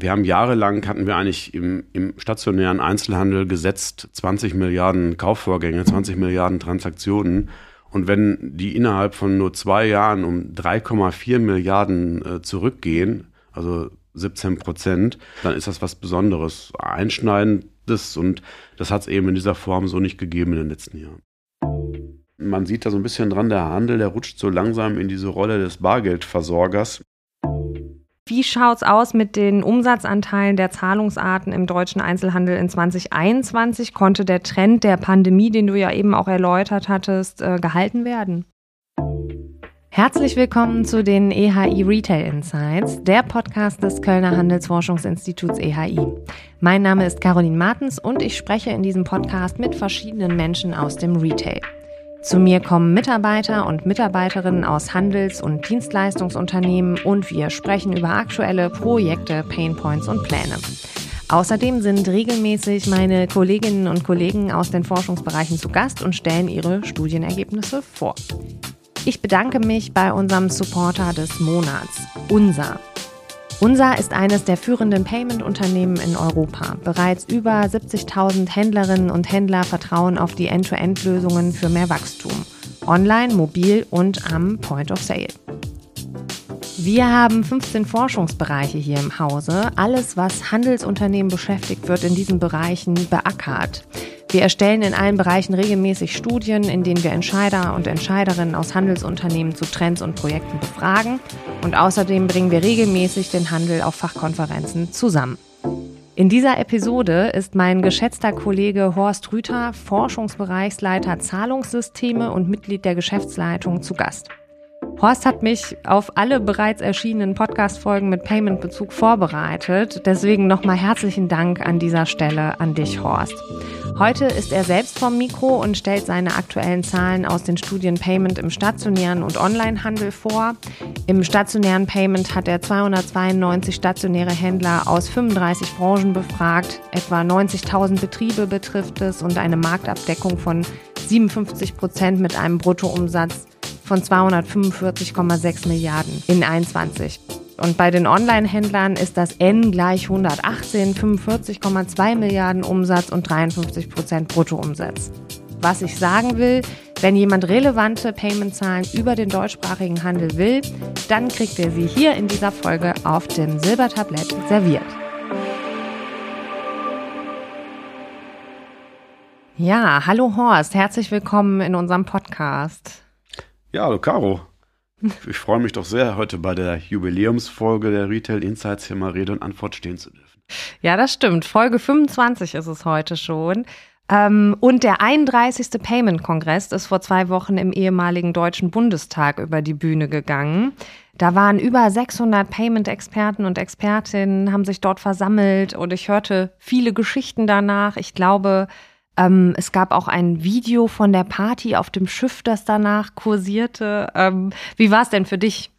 wir haben jahrelang, hatten wir eigentlich im, im, stationären Einzelhandel gesetzt 20 Milliarden Kaufvorgänge, 20 Milliarden Transaktionen. Und wenn die innerhalb von nur zwei Jahren um 3,4 Milliarden äh, zurückgehen, also 17 Prozent, dann ist das was Besonderes, Einschneidendes und das hat es eben in dieser Form so nicht gegeben in den letzten Jahren. Man sieht da so ein bisschen dran, der Handel, der rutscht so langsam in diese Rolle des Bargeldversorgers. Wie schaut es aus mit den Umsatzanteilen der Zahlungsarten im deutschen Einzelhandel in 2021? Konnte der Trend der Pandemie, den du ja eben auch erläutert hattest, äh, gehalten werden? Herzlich willkommen zu den EHI Retail Insights, der Podcast des Kölner Handelsforschungsinstituts EHI. Mein Name ist Caroline Martens und ich spreche in diesem Podcast mit verschiedenen Menschen aus dem Retail. Zu mir kommen Mitarbeiter und Mitarbeiterinnen aus Handels- und Dienstleistungsunternehmen und wir sprechen über aktuelle Projekte, Painpoints und Pläne. Außerdem sind regelmäßig meine Kolleginnen und Kollegen aus den Forschungsbereichen zu Gast und stellen ihre Studienergebnisse vor. Ich bedanke mich bei unserem Supporter des Monats, UNSA. Unser ist eines der führenden Payment-Unternehmen in Europa. Bereits über 70.000 Händlerinnen und Händler vertrauen auf die End-to-End-Lösungen für mehr Wachstum. Online, mobil und am Point of Sale. Wir haben 15 Forschungsbereiche hier im Hause. Alles, was Handelsunternehmen beschäftigt, wird in diesen Bereichen beackert. Wir erstellen in allen Bereichen regelmäßig Studien, in denen wir Entscheider und Entscheiderinnen aus Handelsunternehmen zu Trends und Projekten befragen. Und außerdem bringen wir regelmäßig den Handel auf Fachkonferenzen zusammen. In dieser Episode ist mein geschätzter Kollege Horst Rüther, Forschungsbereichsleiter Zahlungssysteme und Mitglied der Geschäftsleitung, zu Gast. Horst hat mich auf alle bereits erschienenen Podcast-Folgen mit Payment-Bezug vorbereitet. Deswegen nochmal herzlichen Dank an dieser Stelle an dich, Horst. Heute ist er selbst vom Mikro und stellt seine aktuellen Zahlen aus den Studien Payment im stationären und Onlinehandel vor. Im stationären Payment hat er 292 stationäre Händler aus 35 Branchen befragt. Etwa 90.000 Betriebe betrifft es und eine Marktabdeckung von 57 Prozent mit einem Bruttoumsatz von 245,6 Milliarden in 21. Und bei den Online-Händlern ist das N gleich 118, 45,2 Milliarden Umsatz und 53 Prozent Bruttoumsatz. Was ich sagen will, wenn jemand relevante Payment-Zahlen über den deutschsprachigen Handel will, dann kriegt er sie hier in dieser Folge auf dem Silbertablett serviert. Ja, hallo Horst, herzlich willkommen in unserem Podcast. Ja, hallo Caro. Ich freue mich doch sehr, heute bei der Jubiläumsfolge der Retail Insights hier mal Rede und Antwort stehen zu dürfen. Ja, das stimmt. Folge 25 ist es heute schon. Ähm, und der 31. Payment-Kongress ist vor zwei Wochen im ehemaligen Deutschen Bundestag über die Bühne gegangen. Da waren über 600 Payment-Experten und Expertinnen, haben sich dort versammelt und ich hörte viele Geschichten danach. Ich glaube, ähm, es gab auch ein Video von der Party auf dem Schiff, das danach kursierte. Ähm, wie war es denn für dich?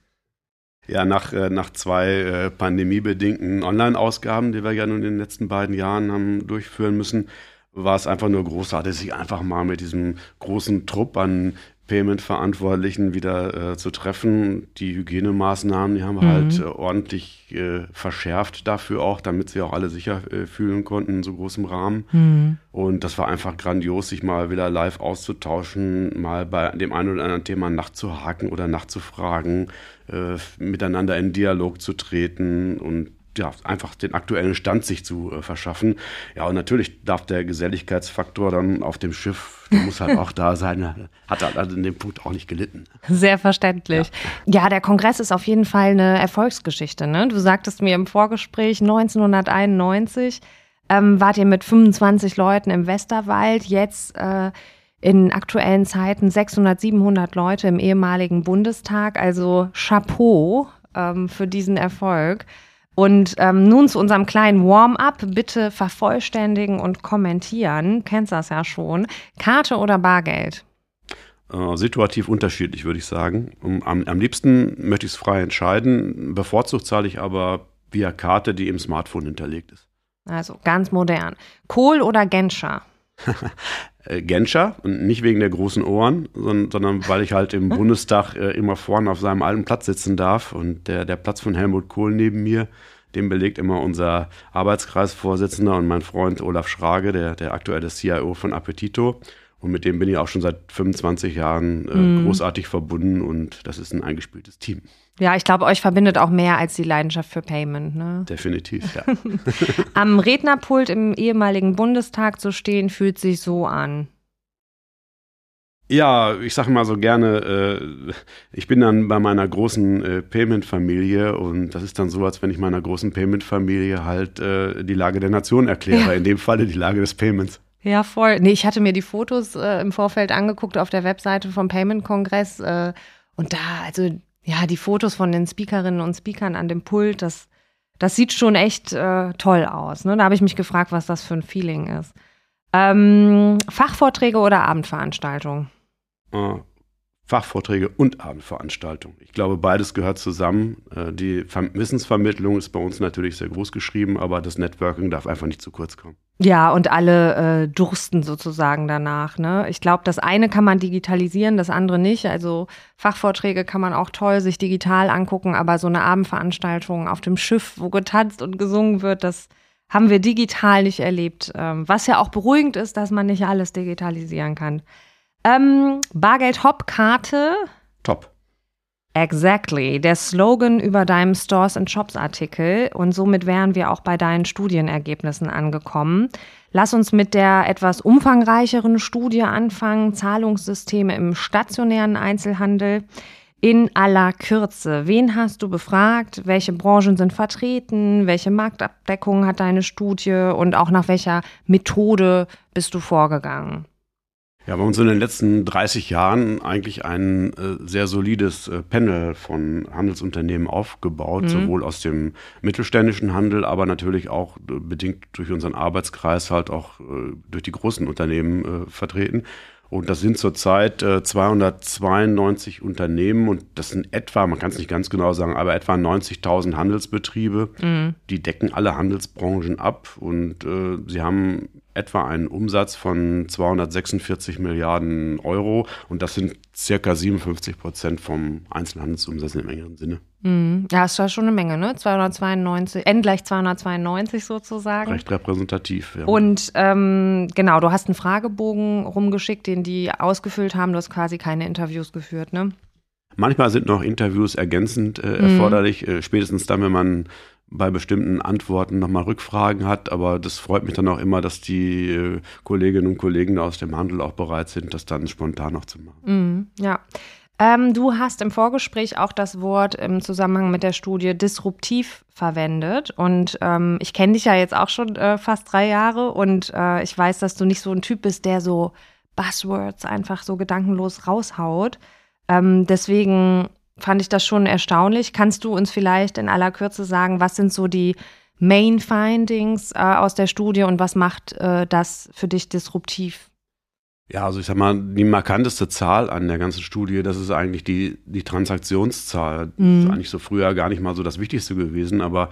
Ja, nach, äh, nach zwei äh, pandemiebedingten Online-Ausgaben, die wir ja nun in den letzten beiden Jahren haben durchführen müssen, war es einfach nur großartig, sich einfach mal mit diesem großen Trupp an Payment-Verantwortlichen wieder äh, zu treffen. Die Hygienemaßnahmen, die haben wir mhm. halt äh, ordentlich äh, verschärft dafür auch, damit sie auch alle sicher äh, fühlen konnten in so großem Rahmen. Mhm. Und das war einfach grandios, sich mal wieder live auszutauschen, mal bei dem einen oder anderen Thema nachzuhaken oder nachzufragen, äh, miteinander in Dialog zu treten und ja, einfach den aktuellen Stand sich zu äh, verschaffen. Ja, und natürlich darf der Geselligkeitsfaktor dann auf dem Schiff, der muss halt auch da sein, hat halt an dem Punkt auch nicht gelitten. Sehr verständlich. Ja. ja. der Kongress ist auf jeden Fall eine Erfolgsgeschichte. Ne? Du sagtest mir im Vorgespräch 1991 ähm, wart ihr mit 25 Leuten im Westerwald, jetzt äh, in aktuellen Zeiten 600, 700 Leute im ehemaligen Bundestag. Also Chapeau ähm, für diesen Erfolg. Und ähm, nun zu unserem kleinen Warm-up. Bitte vervollständigen und kommentieren. Kennst das ja schon. Karte oder Bargeld? Äh, situativ unterschiedlich, würde ich sagen. Am, am liebsten möchte ich es frei entscheiden. Bevorzugt zahle ich aber via Karte, die im Smartphone hinterlegt ist. Also ganz modern. Kohl oder Genscher? Äh, Genscher und nicht wegen der großen Ohren, sondern, sondern weil ich halt im Bundestag äh, immer vorne auf seinem alten Platz sitzen darf und der, der Platz von Helmut Kohl neben mir, Den belegt immer unser Arbeitskreisvorsitzender und mein Freund Olaf Schrage, der, der aktuelle CIO von Appetito. Und mit dem bin ich auch schon seit 25 Jahren äh, mm. großartig verbunden und das ist ein eingespieltes Team. Ja, ich glaube, euch verbindet auch mehr als die Leidenschaft für Payment. Ne? Definitiv, ja. Am Rednerpult im ehemaligen Bundestag zu stehen, fühlt sich so an. Ja, ich sage mal so gerne, äh, ich bin dann bei meiner großen äh, Payment-Familie und das ist dann so, als wenn ich meiner großen Payment-Familie halt äh, die Lage der Nation erkläre, ja. in dem Falle die Lage des Payments. Ja, voll. Nee, ich hatte mir die Fotos äh, im Vorfeld angeguckt auf der Webseite vom Payment-Kongress äh, und da, also ja, die Fotos von den Speakerinnen und Speakern an dem Pult, das, das sieht schon echt äh, toll aus. Ne? Da habe ich mich gefragt, was das für ein Feeling ist. Ähm, Fachvorträge oder Abendveranstaltungen? Fachvorträge und Abendveranstaltungen. Ich glaube, beides gehört zusammen. Äh, die Wissensvermittlung ist bei uns natürlich sehr groß geschrieben, aber das Networking darf einfach nicht zu kurz kommen. Ja, und alle äh, dursten sozusagen danach. Ne? Ich glaube, das eine kann man digitalisieren, das andere nicht. Also Fachvorträge kann man auch toll sich digital angucken, aber so eine Abendveranstaltung auf dem Schiff, wo getanzt und gesungen wird, das haben wir digital nicht erlebt. Ähm, was ja auch beruhigend ist, dass man nicht alles digitalisieren kann. Ähm, Bargeld-Hop-Karte. Top. Exactly. Der Slogan über deinem Stores and Shops Artikel. Und somit wären wir auch bei deinen Studienergebnissen angekommen. Lass uns mit der etwas umfangreicheren Studie anfangen. Zahlungssysteme im stationären Einzelhandel. In aller Kürze. Wen hast du befragt? Welche Branchen sind vertreten? Welche Marktabdeckung hat deine Studie? Und auch nach welcher Methode bist du vorgegangen? Ja, bei uns in den letzten 30 Jahren eigentlich ein äh, sehr solides äh, Panel von Handelsunternehmen aufgebaut, mhm. sowohl aus dem mittelständischen Handel, aber natürlich auch äh, bedingt durch unseren Arbeitskreis halt auch äh, durch die großen Unternehmen äh, vertreten. Und das sind zurzeit äh, 292 Unternehmen und das sind etwa, man kann es nicht ganz genau sagen, aber etwa 90.000 Handelsbetriebe. Mhm. Die decken alle Handelsbranchen ab und äh, sie haben etwa einen Umsatz von 246 Milliarden Euro und das sind circa 57 Prozent vom Einzelhandelsumsatz im engeren Sinne. Mhm. Ja, ist ja schon eine Menge, ne? 292, N gleich 292 sozusagen. Recht repräsentativ, ja. Und ähm, genau, du hast einen Fragebogen rumgeschickt, den die ausgefüllt haben. Du hast quasi keine Interviews geführt, ne? Manchmal sind noch Interviews ergänzend äh, mhm. erforderlich, äh, spätestens dann, wenn man bei bestimmten Antworten nochmal Rückfragen hat. Aber das freut mich dann auch immer, dass die äh, Kolleginnen und Kollegen aus dem Handel auch bereit sind, das dann spontan noch zu machen. Mhm, ja. Ähm, du hast im Vorgespräch auch das Wort im Zusammenhang mit der Studie disruptiv verwendet. Und ähm, ich kenne dich ja jetzt auch schon äh, fast drei Jahre und äh, ich weiß, dass du nicht so ein Typ bist, der so Buzzwords einfach so gedankenlos raushaut. Ähm, deswegen fand ich das schon erstaunlich. Kannst du uns vielleicht in aller Kürze sagen, was sind so die Main Findings äh, aus der Studie und was macht äh, das für dich disruptiv? Ja, also ich sag mal, die markanteste Zahl an der ganzen Studie, das ist eigentlich die, die Transaktionszahl. Mhm. Das ist eigentlich so früher gar nicht mal so das Wichtigste gewesen, aber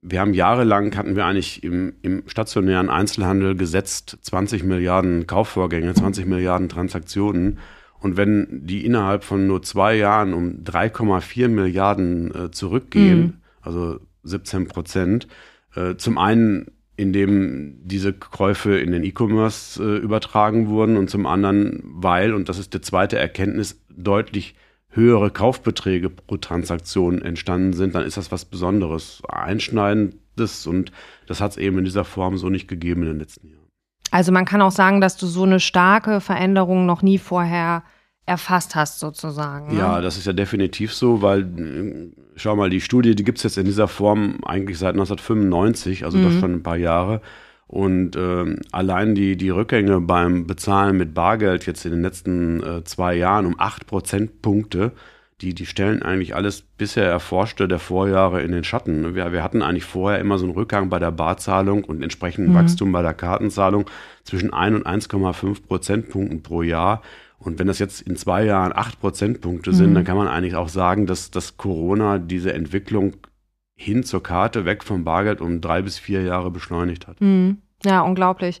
wir haben jahrelang, hatten wir eigentlich im, im stationären Einzelhandel gesetzt 20 Milliarden Kaufvorgänge, 20 Milliarden Transaktionen. Und wenn die innerhalb von nur zwei Jahren um 3,4 Milliarden äh, zurückgehen, mhm. also 17 Prozent, äh, zum einen indem diese Käufe in den E-Commerce äh, übertragen wurden und zum anderen, weil, und das ist die zweite Erkenntnis, deutlich höhere Kaufbeträge pro Transaktion entstanden sind, dann ist das was Besonderes, Einschneidendes und das hat es eben in dieser Form so nicht gegeben in den letzten Jahren. Also man kann auch sagen, dass du so eine starke Veränderung noch nie vorher erfasst hast, sozusagen. Ne? Ja, das ist ja definitiv so, weil, äh, schau mal, die Studie, die gibt es jetzt in dieser Form eigentlich seit 1995, also mhm. doch schon ein paar Jahre. Und ähm, allein die, die Rückgänge beim Bezahlen mit Bargeld jetzt in den letzten äh, zwei Jahren um acht Prozentpunkte, die, die stellen eigentlich alles bisher Erforschte der Vorjahre in den Schatten. Wir, wir hatten eigentlich vorher immer so einen Rückgang bei der Barzahlung und entsprechenden mhm. Wachstum bei der Kartenzahlung zwischen 1 und 1,5 Prozentpunkten pro Jahr. Und wenn das jetzt in zwei Jahren acht Prozentpunkte sind, mhm. dann kann man eigentlich auch sagen, dass, dass Corona diese Entwicklung hin zur Karte, weg vom Bargeld um drei bis vier Jahre beschleunigt hat. Mhm. Ja, unglaublich.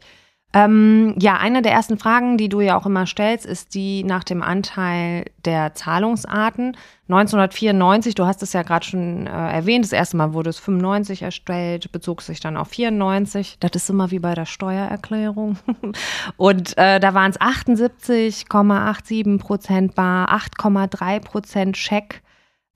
Ähm, ja, eine der ersten Fragen, die du ja auch immer stellst, ist die nach dem Anteil der Zahlungsarten. 1994, du hast es ja gerade schon äh, erwähnt, das erste Mal wurde es 95 erstellt, bezog sich dann auf 94. Das ist immer wie bei der Steuererklärung. Und äh, da waren es 78,87 Prozent bar, 8,3 Prozent Scheck.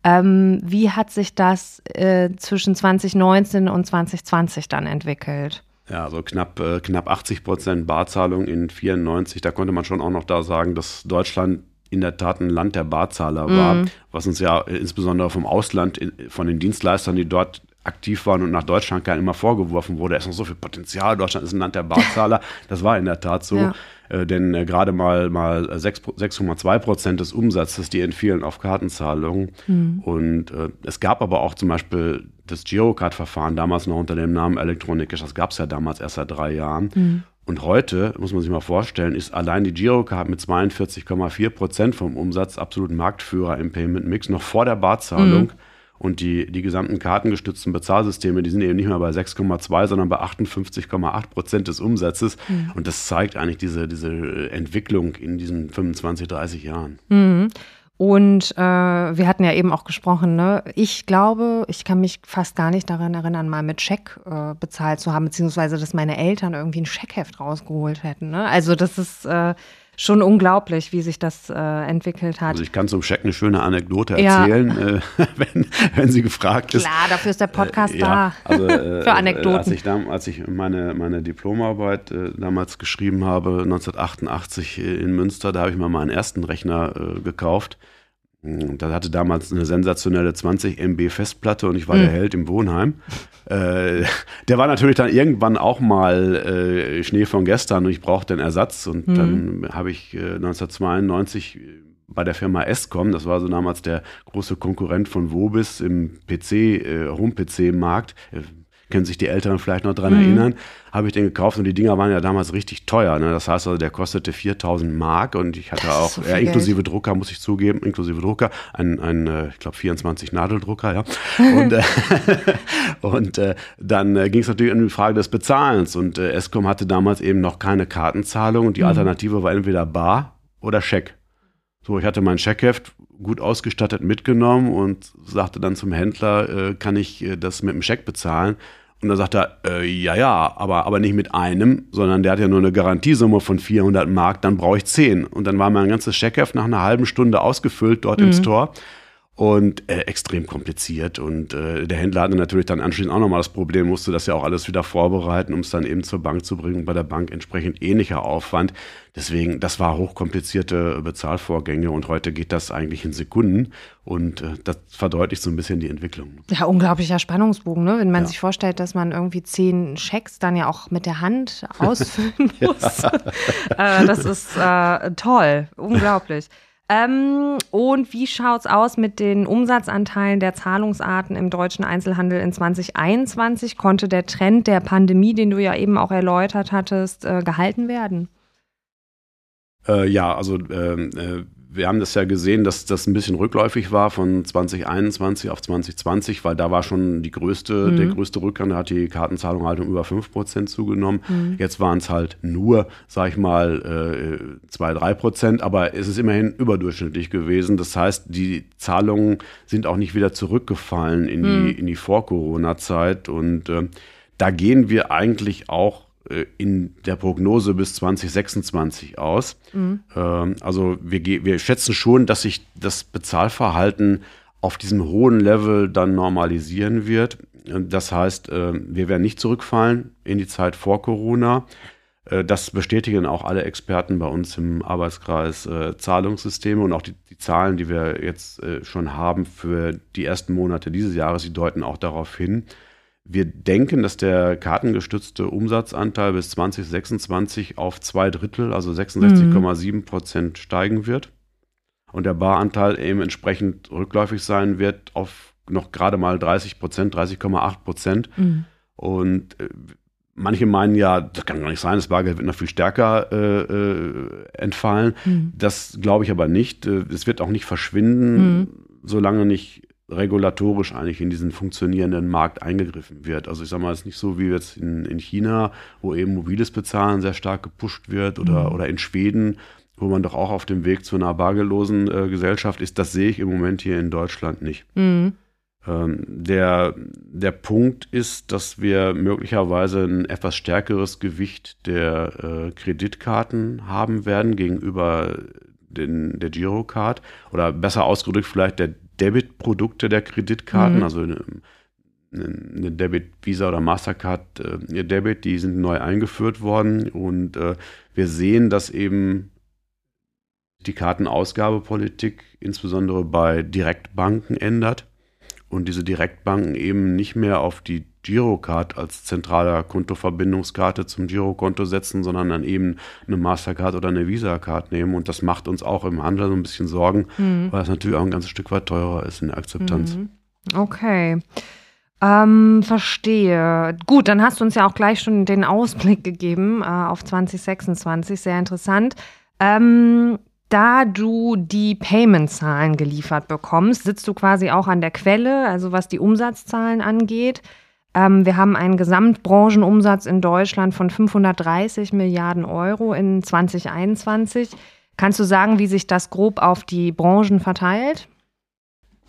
Ähm, wie hat sich das äh, zwischen 2019 und 2020 dann entwickelt? Ja, also knapp, äh, knapp 80 Prozent Barzahlung in 94. Da konnte man schon auch noch da sagen, dass Deutschland in der Tat ein Land der Barzahler war, mm. was uns ja äh, insbesondere vom Ausland, von den Dienstleistern, die dort aktiv waren und nach Deutschland gar immer vorgeworfen wurde, es ist noch so viel Potenzial, Deutschland ist ein Land der Barzahler. das war in der Tat so. Ja. Äh, denn äh, gerade mal, mal 6,2 Prozent des Umsatzes, die entfielen auf Kartenzahlungen. Mhm. Und äh, es gab aber auch zum Beispiel das Girocard-Verfahren, damals noch unter dem Namen Elektronikisch, das gab es ja damals erst seit drei Jahren. Mhm. Und heute, muss man sich mal vorstellen, ist allein die Girocard mit 42,4 Prozent vom Umsatz absolut Marktführer im Payment Mix, noch vor der Barzahlung. Mhm. Und die, die gesamten kartengestützten Bezahlsysteme, die sind eben nicht mehr bei 6,2, sondern bei 58,8 Prozent des Umsatzes. Mhm. Und das zeigt eigentlich diese, diese Entwicklung in diesen 25, 30 Jahren. Mhm. Und äh, wir hatten ja eben auch gesprochen, ne? ich glaube, ich kann mich fast gar nicht daran erinnern, mal mit Scheck äh, bezahlt zu haben, beziehungsweise dass meine Eltern irgendwie ein Scheckheft rausgeholt hätten. Ne? Also das ist äh, schon unglaublich, wie sich das äh, entwickelt hat. Also ich kann zum Scheck eine schöne Anekdote erzählen, ja. äh, wenn, wenn sie gefragt ist. Klar, dafür ist der Podcast äh, ja, da. Also, äh, Für Anekdoten. als ich, dann, als ich meine, meine Diplomarbeit äh, damals geschrieben habe, 1988 in Münster, da habe ich mal meinen ersten Rechner äh, gekauft. Da hatte damals eine sensationelle 20 MB Festplatte und ich war mhm. der Held im Wohnheim. Äh, der war natürlich dann irgendwann auch mal äh, Schnee von gestern und ich brauchte einen Ersatz. Und mhm. dann habe ich äh, 1992 bei der Firma Escom, das war so damals der große Konkurrent von Wobis im PC, äh, Home-PC-Markt, äh, können sich die Älteren vielleicht noch dran mhm. erinnern, habe ich den gekauft und die Dinger waren ja damals richtig teuer. Ne? Das heißt also, der kostete 4000 Mark und ich hatte auch, so ja, inklusive Geld. Drucker, muss ich zugeben, inklusive Drucker, ein, ein äh, ich glaube, 24 Nadeldrucker, ja. Und, äh, und äh, dann äh, ging es natürlich um die Frage des Bezahlens und äh, Escom hatte damals eben noch keine Kartenzahlung und die mhm. Alternative war entweder Bar oder Scheck. So, ich hatte mein Scheckheft gut ausgestattet mitgenommen und sagte dann zum Händler, äh, kann ich äh, das mit dem Scheck bezahlen? Und dann sagt er, äh, ja, ja, aber, aber nicht mit einem, sondern der hat ja nur eine Garantiesumme von 400 Mark, dann brauche ich 10. Und dann war mein ganzes Checkheft nach einer halben Stunde ausgefüllt dort mhm. im Store und äh, extrem kompliziert. Und äh, der Händler hatte natürlich dann anschließend auch nochmal das Problem, musste das ja auch alles wieder vorbereiten, um es dann eben zur Bank zu bringen. Bei der Bank entsprechend ähnlicher Aufwand. Deswegen, das war hochkomplizierte Bezahlvorgänge und heute geht das eigentlich in Sekunden. Und äh, das verdeutlicht so ein bisschen die Entwicklung. Ja, unglaublicher Spannungsbogen, ne? wenn man ja. sich vorstellt, dass man irgendwie zehn Schecks dann ja auch mit der Hand ausfüllen muss. äh, das ist äh, toll, unglaublich. Ähm, und wie schaut es aus mit den Umsatzanteilen der Zahlungsarten im deutschen Einzelhandel in 2021? Konnte der Trend der Pandemie, den du ja eben auch erläutert hattest, äh, gehalten werden? Äh, ja, also ähm, äh, wir haben das ja gesehen, dass das ein bisschen rückläufig war von 2021 auf 2020, weil da war schon die größte, mhm. der größte Rückgang, da hat die Kartenzahlung halt um über 5% zugenommen. Mhm. Jetzt waren es halt nur, sag ich mal, äh, 2, 3%, aber es ist immerhin überdurchschnittlich gewesen. Das heißt, die Zahlungen sind auch nicht wieder zurückgefallen in mhm. die, in die Vor-Corona-Zeit und äh, da gehen wir eigentlich auch in der Prognose bis 2026 aus. Mhm. Ähm, also wir, wir schätzen schon, dass sich das Bezahlverhalten auf diesem hohen Level dann normalisieren wird. Das heißt, äh, wir werden nicht zurückfallen in die Zeit vor Corona. Äh, das bestätigen auch alle Experten bei uns im Arbeitskreis Zahlungssysteme und auch die, die Zahlen, die wir jetzt schon haben für die ersten Monate dieses Jahres, die deuten auch darauf hin. Wir denken, dass der kartengestützte Umsatzanteil bis 2026 auf zwei Drittel, also 66,7 Prozent steigen wird. Und der Baranteil eben entsprechend rückläufig sein wird auf noch gerade mal 30 Prozent, 30,8 Prozent. Mhm. Und äh, manche meinen ja, das kann gar nicht sein, das Bargeld wird noch viel stärker äh, äh, entfallen. Mhm. Das glaube ich aber nicht. Äh, es wird auch nicht verschwinden, mhm. solange nicht regulatorisch eigentlich in diesen funktionierenden Markt eingegriffen wird. Also ich sage mal, es ist nicht so wie jetzt in, in China, wo eben mobiles Bezahlen sehr stark gepusht wird oder, mhm. oder in Schweden, wo man doch auch auf dem Weg zu einer bargeldlosen äh, Gesellschaft ist. Das sehe ich im Moment hier in Deutschland nicht. Mhm. Ähm, der, der Punkt ist, dass wir möglicherweise ein etwas stärkeres Gewicht der äh, Kreditkarten haben werden gegenüber den, der Girocard oder besser ausgedrückt vielleicht der Debitprodukte der Kreditkarten, mhm. also eine, eine Debit, Visa oder Mastercard äh, Debit, die sind neu eingeführt worden und äh, wir sehen, dass eben die Kartenausgabepolitik insbesondere bei Direktbanken ändert und diese Direktbanken eben nicht mehr auf die Girocard als zentraler Kontoverbindungskarte zum Girokonto setzen, sondern dann eben eine Mastercard oder eine Visa-Card nehmen. Und das macht uns auch im Handel so ein bisschen Sorgen, mhm. weil es natürlich auch ein ganzes Stück weit teurer ist in der Akzeptanz. Mhm. Okay. Ähm, verstehe. Gut, dann hast du uns ja auch gleich schon den Ausblick gegeben äh, auf 2026. Sehr interessant. Ähm, da du die Payment-Zahlen geliefert bekommst, sitzt du quasi auch an der Quelle, also was die Umsatzzahlen angeht. Ähm, wir haben einen Gesamtbranchenumsatz in Deutschland von 530 Milliarden Euro in 2021. Kannst du sagen, wie sich das grob auf die Branchen verteilt?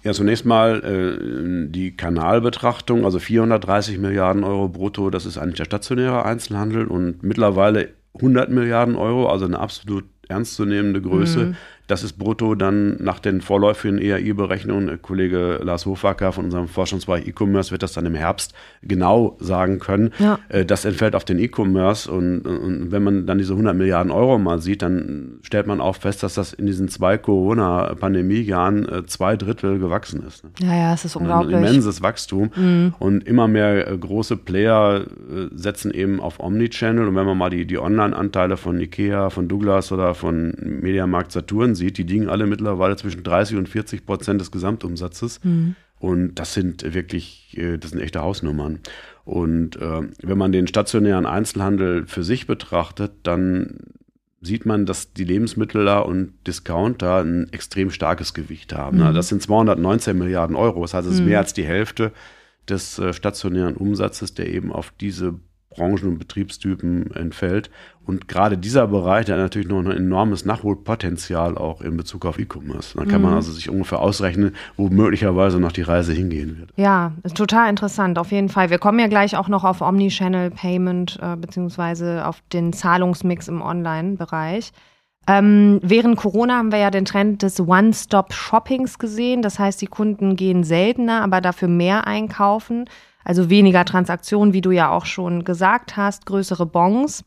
Ja, zunächst mal äh, die Kanalbetrachtung, also 430 Milliarden Euro brutto, das ist eigentlich der stationäre Einzelhandel und mittlerweile 100 Milliarden Euro, also eine absolut ernstzunehmende Größe. Mhm. Das ist brutto dann nach den vorläufigen EAI-Berechnungen, Kollege Lars Hofwacker von unserem Forschungsbereich E-Commerce wird das dann im Herbst genau sagen können. Ja. Äh, das entfällt auf den E-Commerce und, und, wenn man dann diese 100 Milliarden Euro mal sieht, dann stellt man auch fest, dass das in diesen zwei Corona-Pandemie-Jahren äh, zwei Drittel gewachsen ist. Ne? Ja, ja, es ist unglaublich. Ein immenses Wachstum mhm. und immer mehr äh, große Player setzen eben auf Omnichannel und wenn man mal die, die Online-Anteile von Ikea, von Douglas oder von Mediamarkt Saturn Unternehmen sieht, die liegen alle mittlerweile zwischen 30 und 40 Prozent des Gesamtumsatzes. Mhm. Und das sind wirklich, äh, das sind echte Hausnummern. Und äh, wenn man den stationären Einzelhandel für sich betrachtet, dann sieht man, dass die Lebensmittler und Discounter ein extrem starkes Gewicht haben. Mhm. Das sind 219 Milliarden Euro. Das heißt, es ist mhm. mehr als die Hälfte des äh, stationären Umsatzes, der eben auf diese Branchen und Betriebstypen entfällt. Und gerade dieser Bereich, der hat natürlich noch ein enormes Nachholpotenzial auch in Bezug auf E-Commerce. Da kann mhm. man also sich ungefähr ausrechnen, wo möglicherweise noch die Reise hingehen wird. Ja, ist total interessant, auf jeden Fall. Wir kommen ja gleich auch noch auf Omnichannel Payment äh, beziehungsweise auf den Zahlungsmix im Online-Bereich. Ähm, während Corona haben wir ja den Trend des One-Stop-Shoppings gesehen. Das heißt, die Kunden gehen seltener, aber dafür mehr einkaufen. Also weniger Transaktionen, wie du ja auch schon gesagt hast, größere Bons.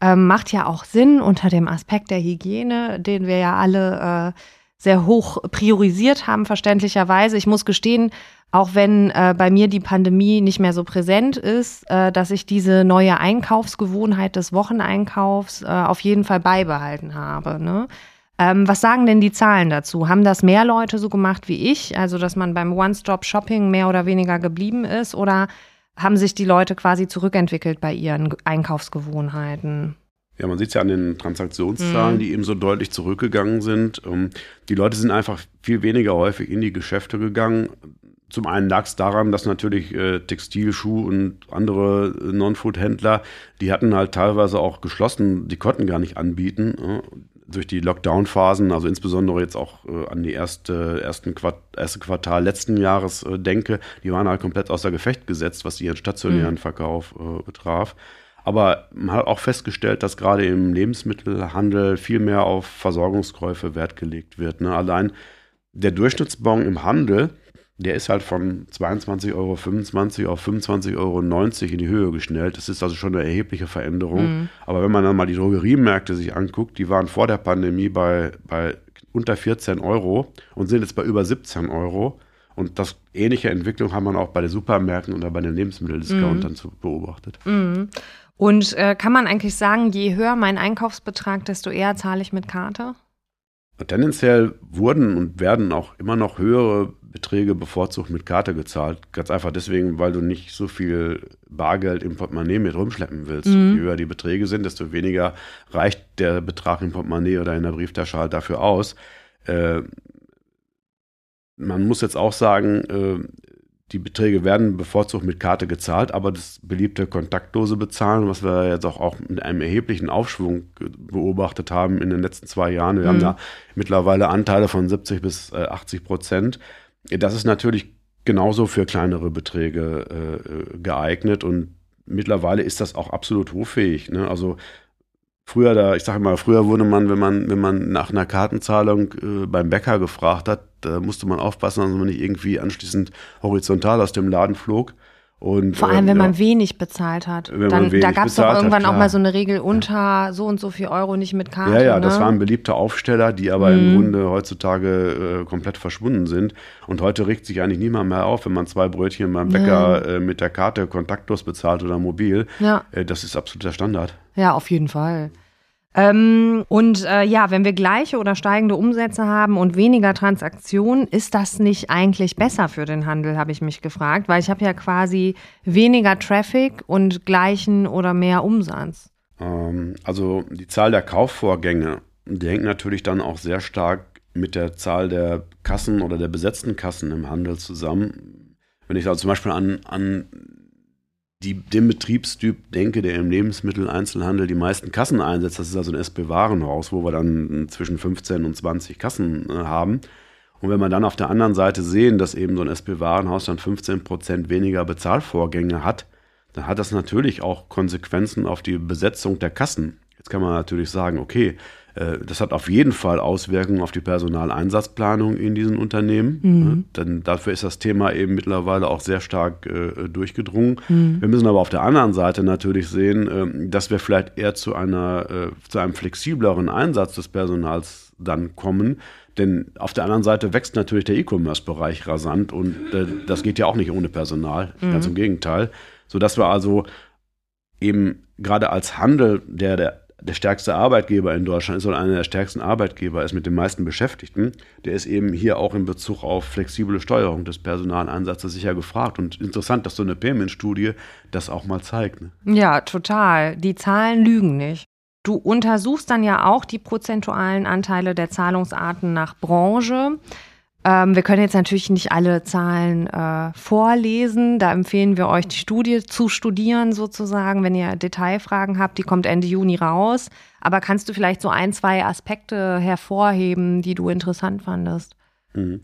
Ähm, macht ja auch Sinn unter dem Aspekt der Hygiene, den wir ja alle äh, sehr hoch priorisiert haben, verständlicherweise. Ich muss gestehen, auch wenn äh, bei mir die Pandemie nicht mehr so präsent ist, äh, dass ich diese neue Einkaufsgewohnheit des Wocheneinkaufs äh, auf jeden Fall beibehalten habe. Ne? Ähm, was sagen denn die Zahlen dazu? Haben das mehr Leute so gemacht wie ich? Also, dass man beim One-Stop-Shopping mehr oder weniger geblieben ist? Oder haben sich die Leute quasi zurückentwickelt bei ihren Einkaufsgewohnheiten? Ja, man sieht es ja an den Transaktionszahlen, mhm. die eben so deutlich zurückgegangen sind. Ähm, die Leute sind einfach viel weniger häufig in die Geschäfte gegangen. Zum einen lag es daran, dass natürlich äh, Textil, Schuh und andere Non-Food-Händler, die hatten halt teilweise auch geschlossen, die konnten gar nicht anbieten. Durch die Lockdown-Phasen, also insbesondere jetzt auch äh, an die erste, ersten Quart erste Quartal letzten Jahres äh, denke, die waren halt komplett außer Gefecht gesetzt, was ihren stationären mhm. Verkauf äh, betraf. Aber man hat auch festgestellt, dass gerade im Lebensmittelhandel viel mehr auf Versorgungskäufe Wert gelegt wird. Ne? Allein der Durchschnittsbon im Handel der ist halt von 22,25 Euro auf 25,90 Euro in die Höhe geschnellt. Das ist also schon eine erhebliche Veränderung. Mhm. Aber wenn man dann mal die Drogeriemärkte sich anguckt, die waren vor der Pandemie bei, bei unter 14 Euro und sind jetzt bei über 17 Euro. Und das ähnliche Entwicklung haben wir auch bei den Supermärkten oder bei den Lebensmitteldiscountern mhm. beobachtet. Mhm. Und äh, kann man eigentlich sagen, je höher mein Einkaufsbetrag, desto eher zahle ich mit Karte? Tendenziell wurden und werden auch immer noch höhere Beträge bevorzugt mit Karte gezahlt. Ganz einfach deswegen, weil du nicht so viel Bargeld im Portemonnaie mit rumschleppen willst. Mhm. Je höher die Beträge sind, desto weniger reicht der Betrag im Portemonnaie oder in der Brieftasche halt dafür aus. Äh, man muss jetzt auch sagen, äh, die Beträge werden bevorzugt mit Karte gezahlt, aber das beliebte kontaktlose Bezahlen, was wir jetzt auch, auch mit einem erheblichen Aufschwung beobachtet haben in den letzten zwei Jahren, wir mhm. haben ja mittlerweile Anteile von 70 bis 80 äh, Prozent. Das ist natürlich genauso für kleinere Beträge äh, geeignet und mittlerweile ist das auch absolut hoffähig. Ne? Also früher da, ich sage mal, früher wurde man, wenn man, wenn man nach einer Kartenzahlung äh, beim Bäcker gefragt hat, da musste man aufpassen, dass man nicht irgendwie anschließend horizontal aus dem Laden flog. Und, Vor allem, wenn ähm, man wenig bezahlt hat. Dann, da gab es doch irgendwann hat, auch mal so eine Regel unter ja. so und so viel Euro nicht mit Karte. Ja, ja, ne? das waren beliebte Aufsteller, die aber mhm. im Grunde heutzutage äh, komplett verschwunden sind. Und heute regt sich eigentlich niemand mehr auf, wenn man zwei Brötchen beim Bäcker äh, mit der Karte kontaktlos bezahlt oder mobil. Ja. Äh, das ist absoluter Standard. Ja, auf jeden Fall. Ähm, und äh, ja, wenn wir gleiche oder steigende Umsätze haben und weniger Transaktionen, ist das nicht eigentlich besser für den Handel, habe ich mich gefragt, weil ich habe ja quasi weniger Traffic und gleichen oder mehr Umsatz. Ähm, also die Zahl der Kaufvorgänge, die hängt natürlich dann auch sehr stark mit der Zahl der Kassen oder der besetzten Kassen im Handel zusammen. Wenn ich da zum Beispiel an, an die, den Betriebstyp denke, der im Lebensmitteleinzelhandel die meisten Kassen einsetzt, das ist also ein SP-Warenhaus, wo wir dann zwischen 15 und 20 Kassen äh, haben. Und wenn wir dann auf der anderen Seite sehen, dass eben so ein SP-Warenhaus dann 15 Prozent weniger Bezahlvorgänge hat, dann hat das natürlich auch Konsequenzen auf die Besetzung der Kassen. Jetzt kann man natürlich sagen, okay, äh, das hat auf jeden Fall Auswirkungen auf die Personaleinsatzplanung in diesen Unternehmen. Mhm. Ne? Denn dafür ist das Thema eben mittlerweile auch sehr stark äh, durchgedrungen. Mhm. Wir müssen aber auf der anderen Seite natürlich sehen, äh, dass wir vielleicht eher zu, einer, äh, zu einem flexibleren Einsatz des Personals dann kommen. Denn auf der anderen Seite wächst natürlich der E-Commerce-Bereich rasant und äh, das geht ja auch nicht ohne Personal, mhm. ganz im Gegenteil. Sodass wir also eben gerade als Handel, der, der der stärkste Arbeitgeber in Deutschland ist oder einer der stärksten Arbeitgeber ist mit den meisten Beschäftigten, der ist eben hier auch in Bezug auf flexible Steuerung des Personalansatzes sicher gefragt. Und interessant, dass so eine Payment-Studie das auch mal zeigt. Ne? Ja, total. Die Zahlen lügen nicht. Du untersuchst dann ja auch die prozentualen Anteile der Zahlungsarten nach Branche. Ähm, wir können jetzt natürlich nicht alle Zahlen äh, vorlesen. Da empfehlen wir euch, die Studie zu studieren sozusagen. Wenn ihr Detailfragen habt, die kommt Ende Juni raus. Aber kannst du vielleicht so ein, zwei Aspekte hervorheben, die du interessant fandest? Mhm.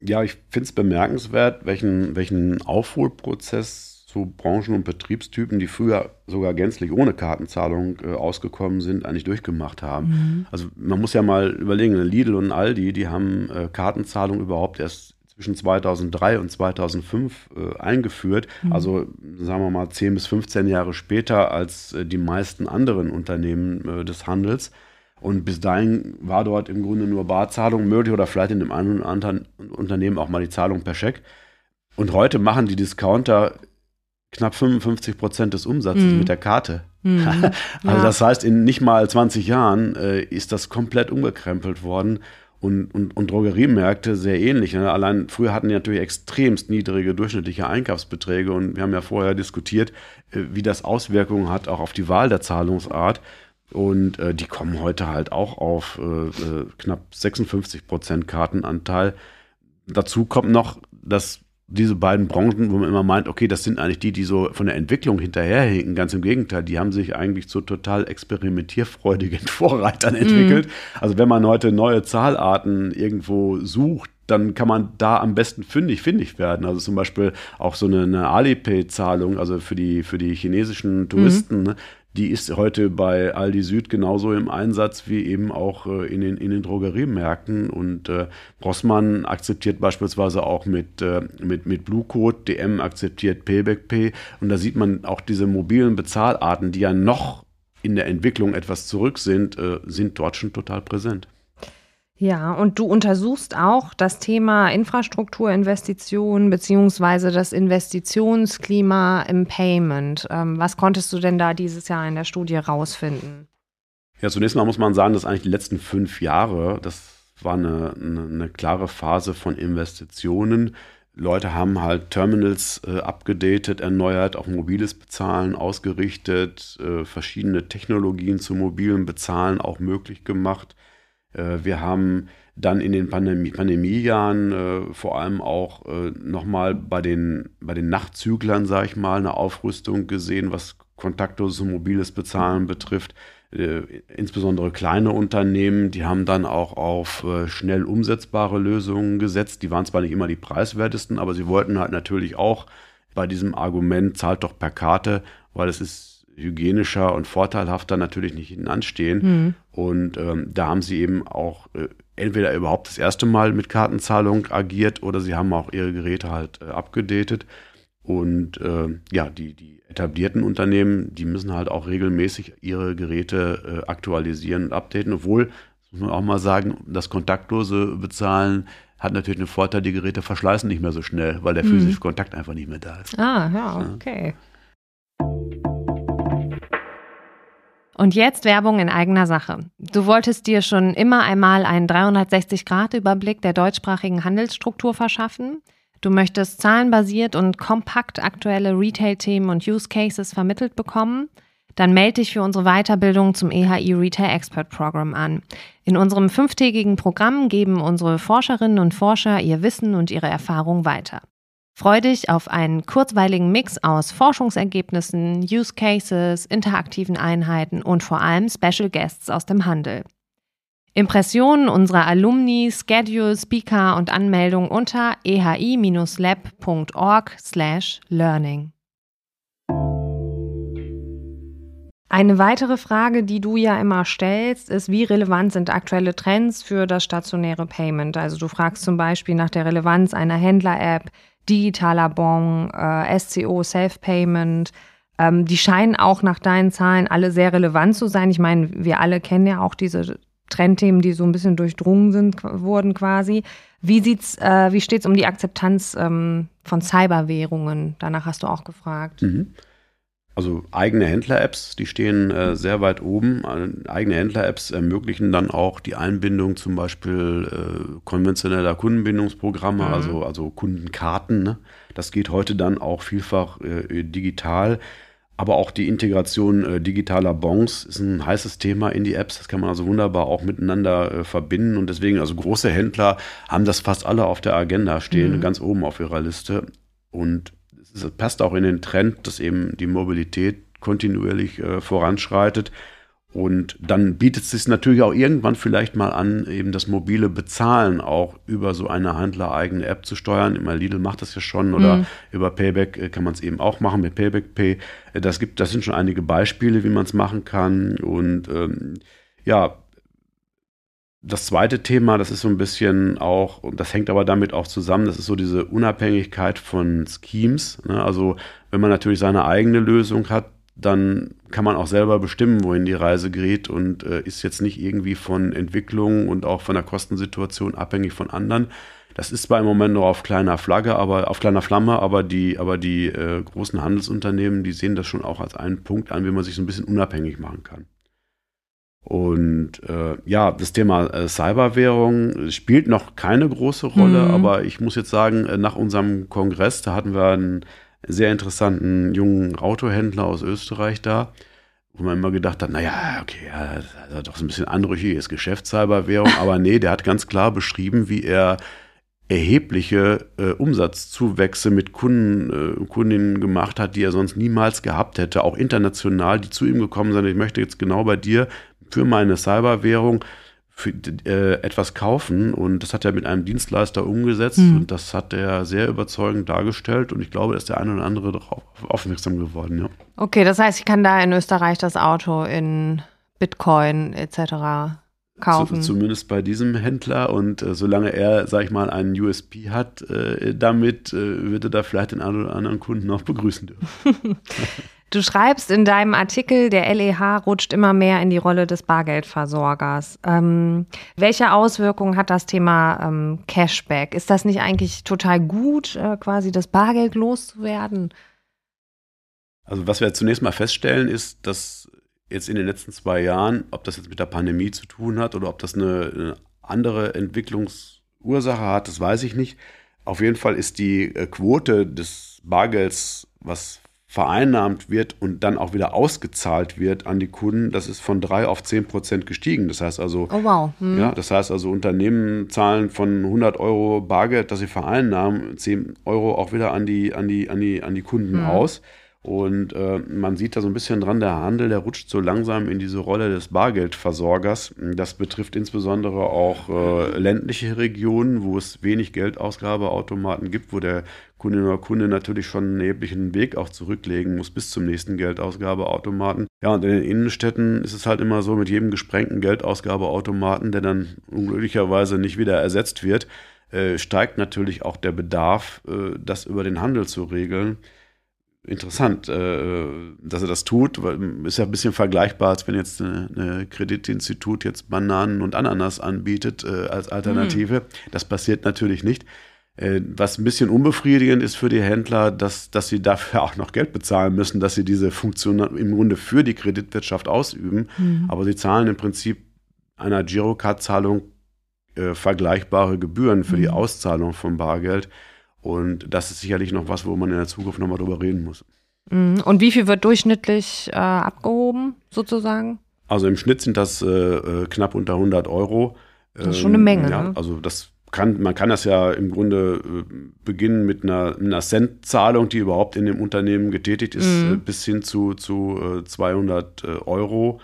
Ja, ich finde es bemerkenswert, welchen, welchen Aufholprozess so Branchen und Betriebstypen, die früher sogar gänzlich ohne Kartenzahlung äh, ausgekommen sind, eigentlich durchgemacht haben. Mhm. Also man muss ja mal überlegen, Lidl und Aldi, die haben äh, Kartenzahlung überhaupt erst zwischen 2003 und 2005 äh, eingeführt. Mhm. Also sagen wir mal 10 bis 15 Jahre später als äh, die meisten anderen Unternehmen äh, des Handels. Und bis dahin war dort im Grunde nur Barzahlung möglich oder vielleicht in dem einen oder anderen Unternehmen auch mal die Zahlung per Scheck. Und heute machen die Discounter knapp 55 Prozent des Umsatzes mhm. mit der Karte. Mhm. also ja. das heißt, in nicht mal 20 Jahren äh, ist das komplett umgekrempelt worden. Und, und, und Drogeriemärkte sehr ähnlich. Ne? Allein früher hatten die natürlich extremst niedrige durchschnittliche Einkaufsbeträge und wir haben ja vorher diskutiert, äh, wie das Auswirkungen hat auch auf die Wahl der Zahlungsart. Und äh, die kommen heute halt auch auf äh, äh knapp 56 Prozent Kartenanteil. Dazu kommt noch, dass diese beiden Branchen, wo man immer meint, okay, das sind eigentlich die, die so von der Entwicklung hinterherhinken. Ganz im Gegenteil, die haben sich eigentlich zu total experimentierfreudigen Vorreitern entwickelt. Mm. Also wenn man heute neue Zahlarten irgendwo sucht, dann kann man da am besten fündig, findig werden. Also zum Beispiel auch so eine, eine Alipay-Zahlung, also für die, für die chinesischen Touristen, mhm. ne, die ist heute bei Aldi Süd genauso im Einsatz wie eben auch äh, in, den, in den Drogeriemärkten. Und äh, Rossmann akzeptiert beispielsweise auch mit, äh, mit, mit Blue Code, DM akzeptiert Payback Pay. Und da sieht man auch diese mobilen Bezahlarten, die ja noch in der Entwicklung etwas zurück sind, äh, sind dort schon total präsent. Ja, und du untersuchst auch das Thema Infrastrukturinvestitionen beziehungsweise das Investitionsklima im Payment. Ähm, was konntest du denn da dieses Jahr in der Studie rausfinden? Ja, zunächst mal muss man sagen, dass eigentlich die letzten fünf Jahre, das war eine, eine, eine klare Phase von Investitionen. Leute haben halt Terminals äh, abgedatet, erneuert, auf mobiles Bezahlen ausgerichtet, äh, verschiedene Technologien zum mobilen Bezahlen auch möglich gemacht. Äh, wir haben dann in den Pandemie Pandemiejahren äh, vor allem auch äh, nochmal bei den, bei den Nachtzüglern, sage ich mal, eine Aufrüstung gesehen, was kontaktloses mobiles Bezahlen betrifft. Äh, insbesondere kleine Unternehmen, die haben dann auch auf äh, schnell umsetzbare Lösungen gesetzt. Die waren zwar nicht immer die preiswertesten, aber sie wollten halt natürlich auch bei diesem Argument, zahlt doch per Karte, weil es ist hygienischer und vorteilhafter natürlich nicht hinten anstehen. Mhm. Und ähm, da haben sie eben auch äh, entweder überhaupt das erste Mal mit Kartenzahlung agiert oder sie haben auch ihre Geräte halt äh, abgedatet. Und äh, ja, die, die etablierten Unternehmen, die müssen halt auch regelmäßig ihre Geräte äh, aktualisieren und updaten, obwohl, muss man auch mal sagen, das kontaktlose Bezahlen hat natürlich einen Vorteil, die Geräte verschleißen nicht mehr so schnell, weil der mhm. physische Kontakt einfach nicht mehr da ist. Ah, ja, okay. Und jetzt Werbung in eigener Sache. Du wolltest dir schon immer einmal einen 360-Grad-Überblick der deutschsprachigen Handelsstruktur verschaffen. Du möchtest zahlenbasiert und kompakt aktuelle Retail-Themen und Use Cases vermittelt bekommen? Dann melde dich für unsere Weiterbildung zum EHI Retail Expert Program an. In unserem fünftägigen Programm geben unsere Forscherinnen und Forscher ihr Wissen und ihre Erfahrung weiter. Freu dich auf einen kurzweiligen Mix aus Forschungsergebnissen, Use Cases, interaktiven Einheiten und vor allem Special Guests aus dem Handel. Impressionen unserer Alumni, Schedule, Speaker und Anmeldung unter ehi-lab.org/learning. Eine weitere Frage, die du ja immer stellst, ist, wie relevant sind aktuelle Trends für das stationäre Payment? Also du fragst zum Beispiel nach der Relevanz einer Händler-App, digitaler Bon, äh, SCO, Self-Payment. Ähm, die scheinen auch nach deinen Zahlen alle sehr relevant zu sein. Ich meine, wir alle kennen ja auch diese Trendthemen, die so ein bisschen durchdrungen sind, wurden quasi. Wie sieht's, äh, wie steht es um die Akzeptanz ähm, von Cyberwährungen? Danach hast du auch gefragt. Mhm. Also eigene Händler-Apps, die stehen äh, sehr weit oben. Äh, eigene Händler-Apps ermöglichen dann auch die Einbindung zum Beispiel äh, konventioneller Kundenbindungsprogramme, mhm. also, also Kundenkarten. Ne? Das geht heute dann auch vielfach äh, digital. Aber auch die Integration äh, digitaler Bons ist ein heißes Thema in die Apps. Das kann man also wunderbar auch miteinander äh, verbinden. Und deswegen, also große Händler haben das fast alle auf der Agenda stehen, mhm. ganz oben auf ihrer Liste. Und passt auch in den Trend, dass eben die Mobilität kontinuierlich äh, voranschreitet. Und dann bietet es sich natürlich auch irgendwann vielleicht mal an, eben das mobile Bezahlen auch über so eine handlereigene App zu steuern. Immer Lidl macht das ja schon oder mhm. über Payback äh, kann man es eben auch machen mit Payback Pay. Äh, das gibt, das sind schon einige Beispiele, wie man es machen kann. Und ähm, ja, das zweite Thema, das ist so ein bisschen auch, und das hängt aber damit auch zusammen, das ist so diese Unabhängigkeit von Schemes. Ne? Also wenn man natürlich seine eigene Lösung hat, dann kann man auch selber bestimmen, wohin die Reise gerät und äh, ist jetzt nicht irgendwie von Entwicklung und auch von der Kostensituation abhängig von anderen. Das ist zwar im Moment nur auf kleiner Flagge, aber auf kleiner Flamme, aber die, aber die äh, großen Handelsunternehmen, die sehen das schon auch als einen Punkt an, wie man sich so ein bisschen unabhängig machen kann. Und äh, ja, das Thema äh, Cyberwährung spielt noch keine große Rolle, mhm. aber ich muss jetzt sagen, äh, nach unserem Kongress, da hatten wir einen sehr interessanten jungen Autohändler aus Österreich da, wo man immer gedacht hat, naja, okay, ja, das hat doch so ein bisschen anrüchiges Geschäft, Cyberwährung, aber nee, der hat ganz klar beschrieben, wie er erhebliche äh, Umsatzzuwächse mit Kunden, äh, Kundinnen gemacht hat, die er sonst niemals gehabt hätte, auch international, die zu ihm gekommen sind. Ich möchte jetzt genau bei dir für meine Cyberwährung für, äh, etwas kaufen und das hat er mit einem Dienstleister umgesetzt mhm. und das hat er sehr überzeugend dargestellt und ich glaube, dass der eine oder andere darauf aufmerksam geworden. Ja. Okay, das heißt, ich kann da in Österreich das Auto in Bitcoin etc. kaufen. Zu, zumindest bei diesem Händler und äh, solange er, sag ich mal, einen USP hat, äh, damit äh, wird er da vielleicht den einen oder anderen Kunden auch begrüßen dürfen. Du schreibst in deinem Artikel, der LEH rutscht immer mehr in die Rolle des Bargeldversorgers. Ähm, welche Auswirkungen hat das Thema ähm, Cashback? Ist das nicht eigentlich total gut, äh, quasi das Bargeld loszuwerden? Also was wir zunächst mal feststellen, ist, dass jetzt in den letzten zwei Jahren, ob das jetzt mit der Pandemie zu tun hat oder ob das eine, eine andere Entwicklungsursache hat, das weiß ich nicht. Auf jeden Fall ist die äh, Quote des Bargelds, was vereinnahmt wird und dann auch wieder ausgezahlt wird an die Kunden, das ist von drei auf zehn Prozent gestiegen. Das heißt also, oh wow. Hm. ja, das heißt also, Unternehmen zahlen von 100 Euro Bargeld, das sie vereinnahmen, 10 Euro auch wieder an die, an die, an die, an die Kunden hm. aus. Und äh, man sieht da so ein bisschen dran, der Handel, der rutscht so langsam in diese Rolle des Bargeldversorgers. Das betrifft insbesondere auch äh, ländliche Regionen, wo es wenig Geldausgabeautomaten gibt, wo der Kunde oder Kunde natürlich schon einen erheblichen Weg auch zurücklegen muss bis zum nächsten Geldausgabeautomaten. Ja, und in den Innenstädten ist es halt immer so, mit jedem gesprengten Geldausgabeautomaten, der dann unglücklicherweise nicht wieder ersetzt wird, äh, steigt natürlich auch der Bedarf, äh, das über den Handel zu regeln interessant, äh, dass er das tut, weil ist ja ein bisschen vergleichbar, als wenn jetzt eine Kreditinstitut jetzt Bananen und Ananas anbietet als Alternative. Mhm. Das passiert natürlich nicht. Äh, was ein bisschen unbefriedigend ist für die Händler, dass, dass sie dafür auch noch Geld bezahlen müssen, dass sie diese Funktion im Grunde für die Kreditwirtschaft ausüben. Mhm. Aber sie zahlen im Prinzip einer Girocard-Zahlung äh, vergleichbare Gebühren für mhm. die Auszahlung von Bargeld. Und das ist sicherlich noch was, wo man in der Zukunft nochmal drüber reden muss. Mhm. Und wie viel wird durchschnittlich äh, abgehoben, sozusagen? Also im Schnitt sind das äh, äh knapp unter 100 Euro. Das ist schon eine Menge. Ja, ne? Also das kann, man kann das ja im Grunde äh, beginnen mit einer, einer Centzahlung, die überhaupt in dem Unternehmen getätigt ist, mhm. Äh, bis hin zu, zu 200 Euro.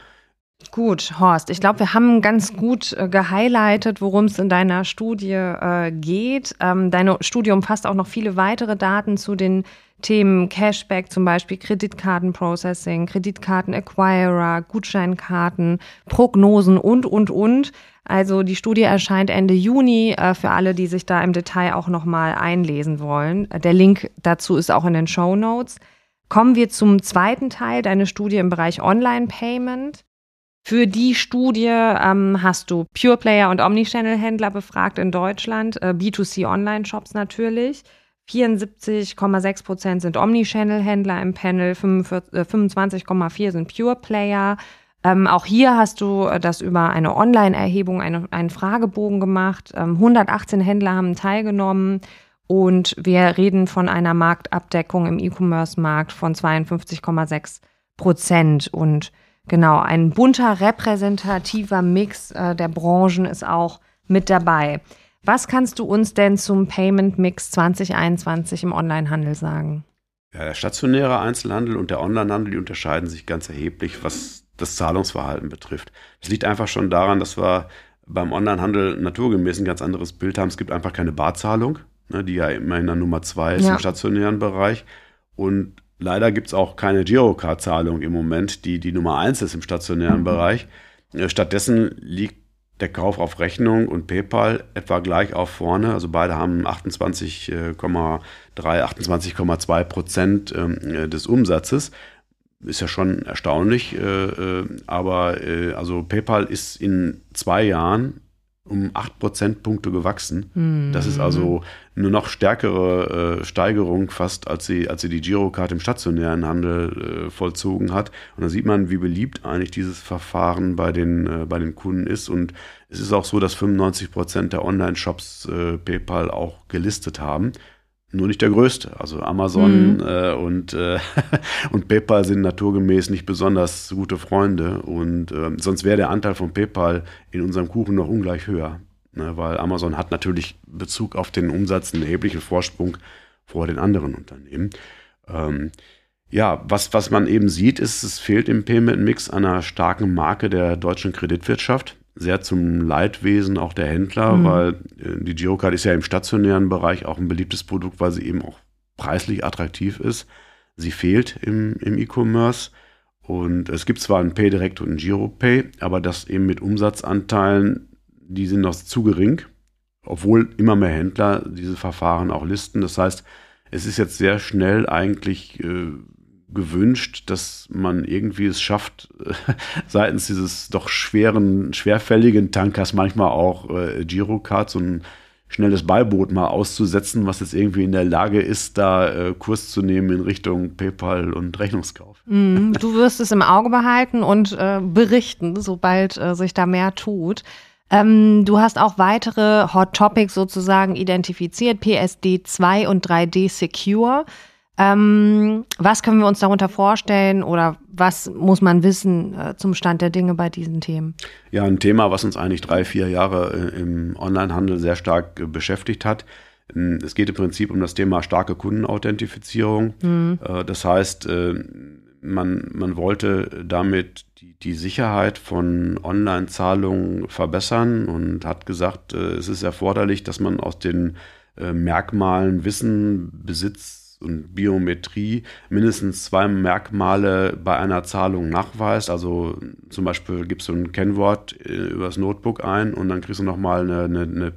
Gut, Horst, ich glaube, wir haben ganz gut äh, gehighlightet, worum es in deiner Studie äh, geht. Ähm, deine Studie umfasst auch noch viele weitere Daten zu den Themen Cashback, zum Beispiel Kreditkartenprocessing, Kreditkartenacquirer, Gutscheinkarten, Prognosen und, und, und. Also die Studie erscheint Ende Juni äh, für alle, die sich da im Detail auch nochmal einlesen wollen. Der Link dazu ist auch in den Show Notes. Kommen wir zum zweiten Teil, deine Studie im Bereich Online-Payment. Für die Studie ähm, hast du Pure Player und Omnichannel-Händler befragt in Deutschland, äh, B2C-Online-Shops natürlich. 74,6 Prozent sind Omnichannel-Händler im Panel, 25,4 äh, sind Pure Player. Ähm, auch hier hast du äh, das über eine Online-Erhebung, eine, einen Fragebogen gemacht. Ähm, 118 Händler haben teilgenommen und wir reden von einer Marktabdeckung im E-Commerce-Markt von 52,6 Prozent. Und Genau, ein bunter, repräsentativer Mix äh, der Branchen ist auch mit dabei. Was kannst du uns denn zum Payment Mix 2021 im Onlinehandel sagen? Ja, der stationäre Einzelhandel und der Onlinehandel, die unterscheiden sich ganz erheblich, was das Zahlungsverhalten betrifft. Das liegt einfach schon daran, dass wir beim Onlinehandel naturgemäß ein ganz anderes Bild haben. Es gibt einfach keine Barzahlung, ne, die ja immer in der Nummer zwei ist ja. im stationären Bereich. Und Leider gibt es auch keine Girocard-Zahlung im Moment, die die Nummer eins ist im stationären mhm. Bereich. Äh, stattdessen liegt der Kauf auf Rechnung und PayPal etwa gleich auf vorne. Also beide haben 28,3, 28,2 Prozent ähm, äh, des Umsatzes. Ist ja schon erstaunlich, äh, aber also PayPal ist in zwei Jahren um 8 Prozentpunkte gewachsen. Mhm. Das ist also eine noch stärkere äh, Steigerung fast, als sie, als sie die Girocard im stationären Handel äh, vollzogen hat. Und da sieht man, wie beliebt eigentlich dieses Verfahren bei den, äh, bei den Kunden ist. Und es ist auch so, dass 95 Prozent der Online-Shops äh, PayPal auch gelistet haben nur nicht der größte. Also Amazon mhm. äh, und, äh, und PayPal sind naturgemäß nicht besonders gute Freunde. Und äh, sonst wäre der Anteil von PayPal in unserem Kuchen noch ungleich höher. Ne? Weil Amazon hat natürlich Bezug auf den Umsatz einen erheblichen Vorsprung vor den anderen Unternehmen. Ähm, ja, was, was man eben sieht, ist, es fehlt im Payment Mix einer starken Marke der deutschen Kreditwirtschaft sehr zum Leidwesen auch der Händler, mhm. weil äh, die Girocard ist ja im stationären Bereich auch ein beliebtes Produkt, weil sie eben auch preislich attraktiv ist. Sie fehlt im, im E-Commerce. Und es gibt zwar ein PayDirect und ein GiroPay, aber das eben mit Umsatzanteilen, die sind noch zu gering, obwohl immer mehr Händler diese Verfahren auch listen. Das heißt, es ist jetzt sehr schnell eigentlich äh, gewünscht, dass man irgendwie es schafft, seitens dieses doch schweren, schwerfälligen Tankers manchmal auch äh, Girocard, so ein schnelles Beiboot mal auszusetzen, was jetzt irgendwie in der Lage ist, da äh, Kurs zu nehmen in Richtung PayPal und Rechnungskauf. Mm, du wirst es im Auge behalten und äh, berichten, sobald äh, sich da mehr tut. Ähm, du hast auch weitere Hot Topics sozusagen identifiziert, PSD 2 und 3D Secure. Ähm, was können wir uns darunter vorstellen oder was muss man wissen äh, zum Stand der Dinge bei diesen Themen? Ja, ein Thema, was uns eigentlich drei, vier Jahre äh, im Onlinehandel sehr stark äh, beschäftigt hat. Ähm, es geht im Prinzip um das Thema starke Kundenauthentifizierung. Mhm. Äh, das heißt, äh, man, man wollte damit die, die Sicherheit von Online-Zahlungen verbessern und hat gesagt, äh, es ist erforderlich, dass man aus den Merkmalen Wissen, Besitz und Biometrie mindestens zwei Merkmale bei einer Zahlung nachweist. Also zum Beispiel gibst du ein Kennwort übers Notebook ein und dann kriegst du nochmal eine, eine, eine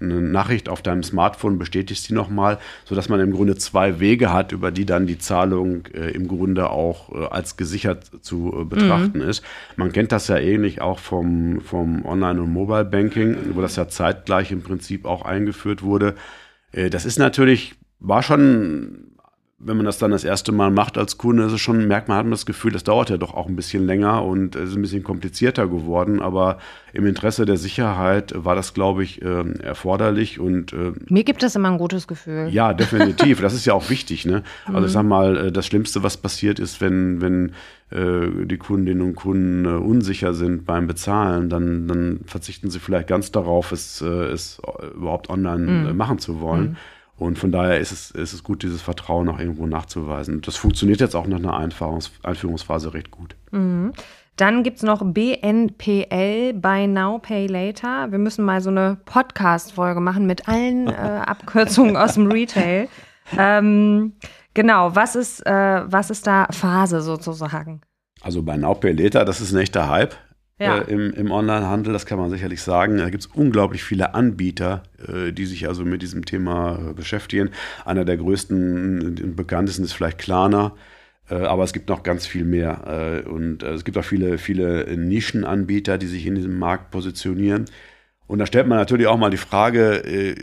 eine Nachricht auf deinem Smartphone, bestätigst die nochmal, sodass man im Grunde zwei Wege hat, über die dann die Zahlung äh, im Grunde auch äh, als gesichert zu äh, betrachten mhm. ist. Man kennt das ja ähnlich auch vom, vom Online- und Mobile-Banking, wo das ja zeitgleich im Prinzip auch eingeführt wurde. Äh, das ist natürlich, war schon wenn man das dann das erste Mal macht als Kunde, ist es schon, merkt man, hat man das Gefühl, das dauert ja doch auch ein bisschen länger und es ist ein bisschen komplizierter geworden. Aber im Interesse der Sicherheit war das, glaube ich, äh, erforderlich. Und, äh, Mir gibt es immer ein gutes Gefühl. Ja, definitiv. das ist ja auch wichtig. Ne? Also ich sag mhm. mal, äh, das Schlimmste, was passiert ist, wenn, wenn äh, die Kundinnen und Kunden äh, unsicher sind beim Bezahlen, dann, dann verzichten sie vielleicht ganz darauf, es, es überhaupt online mhm. machen zu wollen. Mhm. Und von daher ist es, ist es gut, dieses Vertrauen auch irgendwo nachzuweisen. Das funktioniert jetzt auch nach einer Einführungs Einführungsphase recht gut. Mhm. Dann gibt es noch BNPL, Buy Now, Pay Later. Wir müssen mal so eine Podcast-Folge machen mit allen äh, Abkürzungen aus dem Retail. Ähm, genau, was ist, äh, was ist da Phase sozusagen? Also Buy Now, Pay Later, das ist ein echter Hype ja. äh, im, im Onlinehandel, das kann man sicherlich sagen. Da gibt es unglaublich viele Anbieter, äh, die sich also mit diesem Thema äh, beschäftigen. Einer der größten und bekanntesten ist vielleicht Klarna. Äh, aber es gibt noch ganz viel mehr. Äh, und es gibt auch viele, viele Nischenanbieter, die sich in diesem Markt positionieren. Und da stellt man natürlich auch mal die Frage, äh,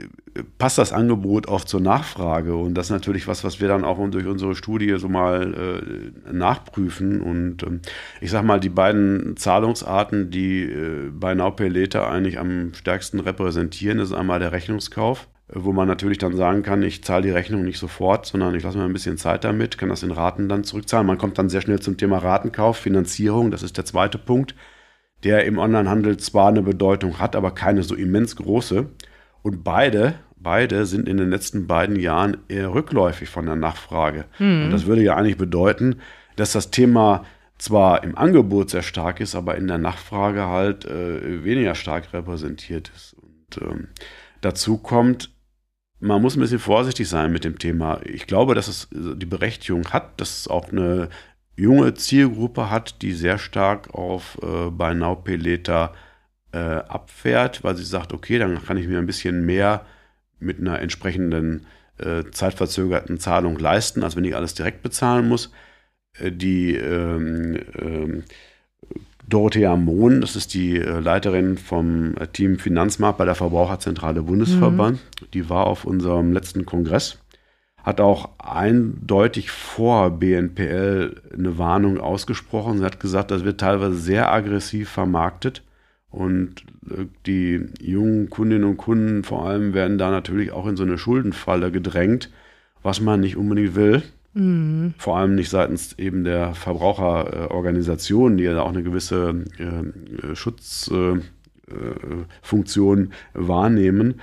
passt das Angebot oft zur Nachfrage? Und das ist natürlich was, was wir dann auch durch unsere Studie so mal äh, nachprüfen. Und ähm, ich sage mal, die beiden Zahlungsarten, die äh, bei Now Pay Later eigentlich am stärksten repräsentieren, ist einmal der Rechnungskauf wo man natürlich dann sagen kann, ich zahle die Rechnung nicht sofort, sondern ich lasse mir ein bisschen Zeit damit, kann das in Raten dann zurückzahlen. Man kommt dann sehr schnell zum Thema Ratenkauf, Finanzierung, das ist der zweite Punkt der im Onlinehandel zwar eine Bedeutung hat, aber keine so immens große. Und beide, beide sind in den letzten beiden Jahren eher rückläufig von der Nachfrage. Mhm. Und das würde ja eigentlich bedeuten, dass das Thema zwar im Angebot sehr stark ist, aber in der Nachfrage halt äh, weniger stark repräsentiert ist. Und ähm, dazu kommt, man muss ein bisschen vorsichtig sein mit dem Thema. Ich glaube, dass es die Berechtigung hat, dass es auch eine junge Zielgruppe hat, die sehr stark auf äh, Buy Now Pay Later äh, abfährt, weil sie sagt, okay, dann kann ich mir ein bisschen mehr mit einer entsprechenden äh, zeitverzögerten Zahlung leisten, als wenn ich alles direkt bezahlen muss. Äh, die ähm, ähm, Dorothea Mohn, das ist die äh, Leiterin vom äh, Team Finanzmarkt bei der Verbraucherzentrale Bundesverband, mhm. die war auf unserem letzten Kongress hat auch eindeutig vor BNPL eine Warnung ausgesprochen. Sie hat gesagt, das wird teilweise sehr aggressiv vermarktet und äh, die jungen Kundinnen und Kunden vor allem werden da natürlich auch in so eine Schuldenfalle gedrängt, was man nicht unbedingt will. Mhm. Vor allem nicht seitens eben der Verbraucherorganisationen, die ja auch eine gewisse äh, Schutzfunktion äh, wahrnehmen.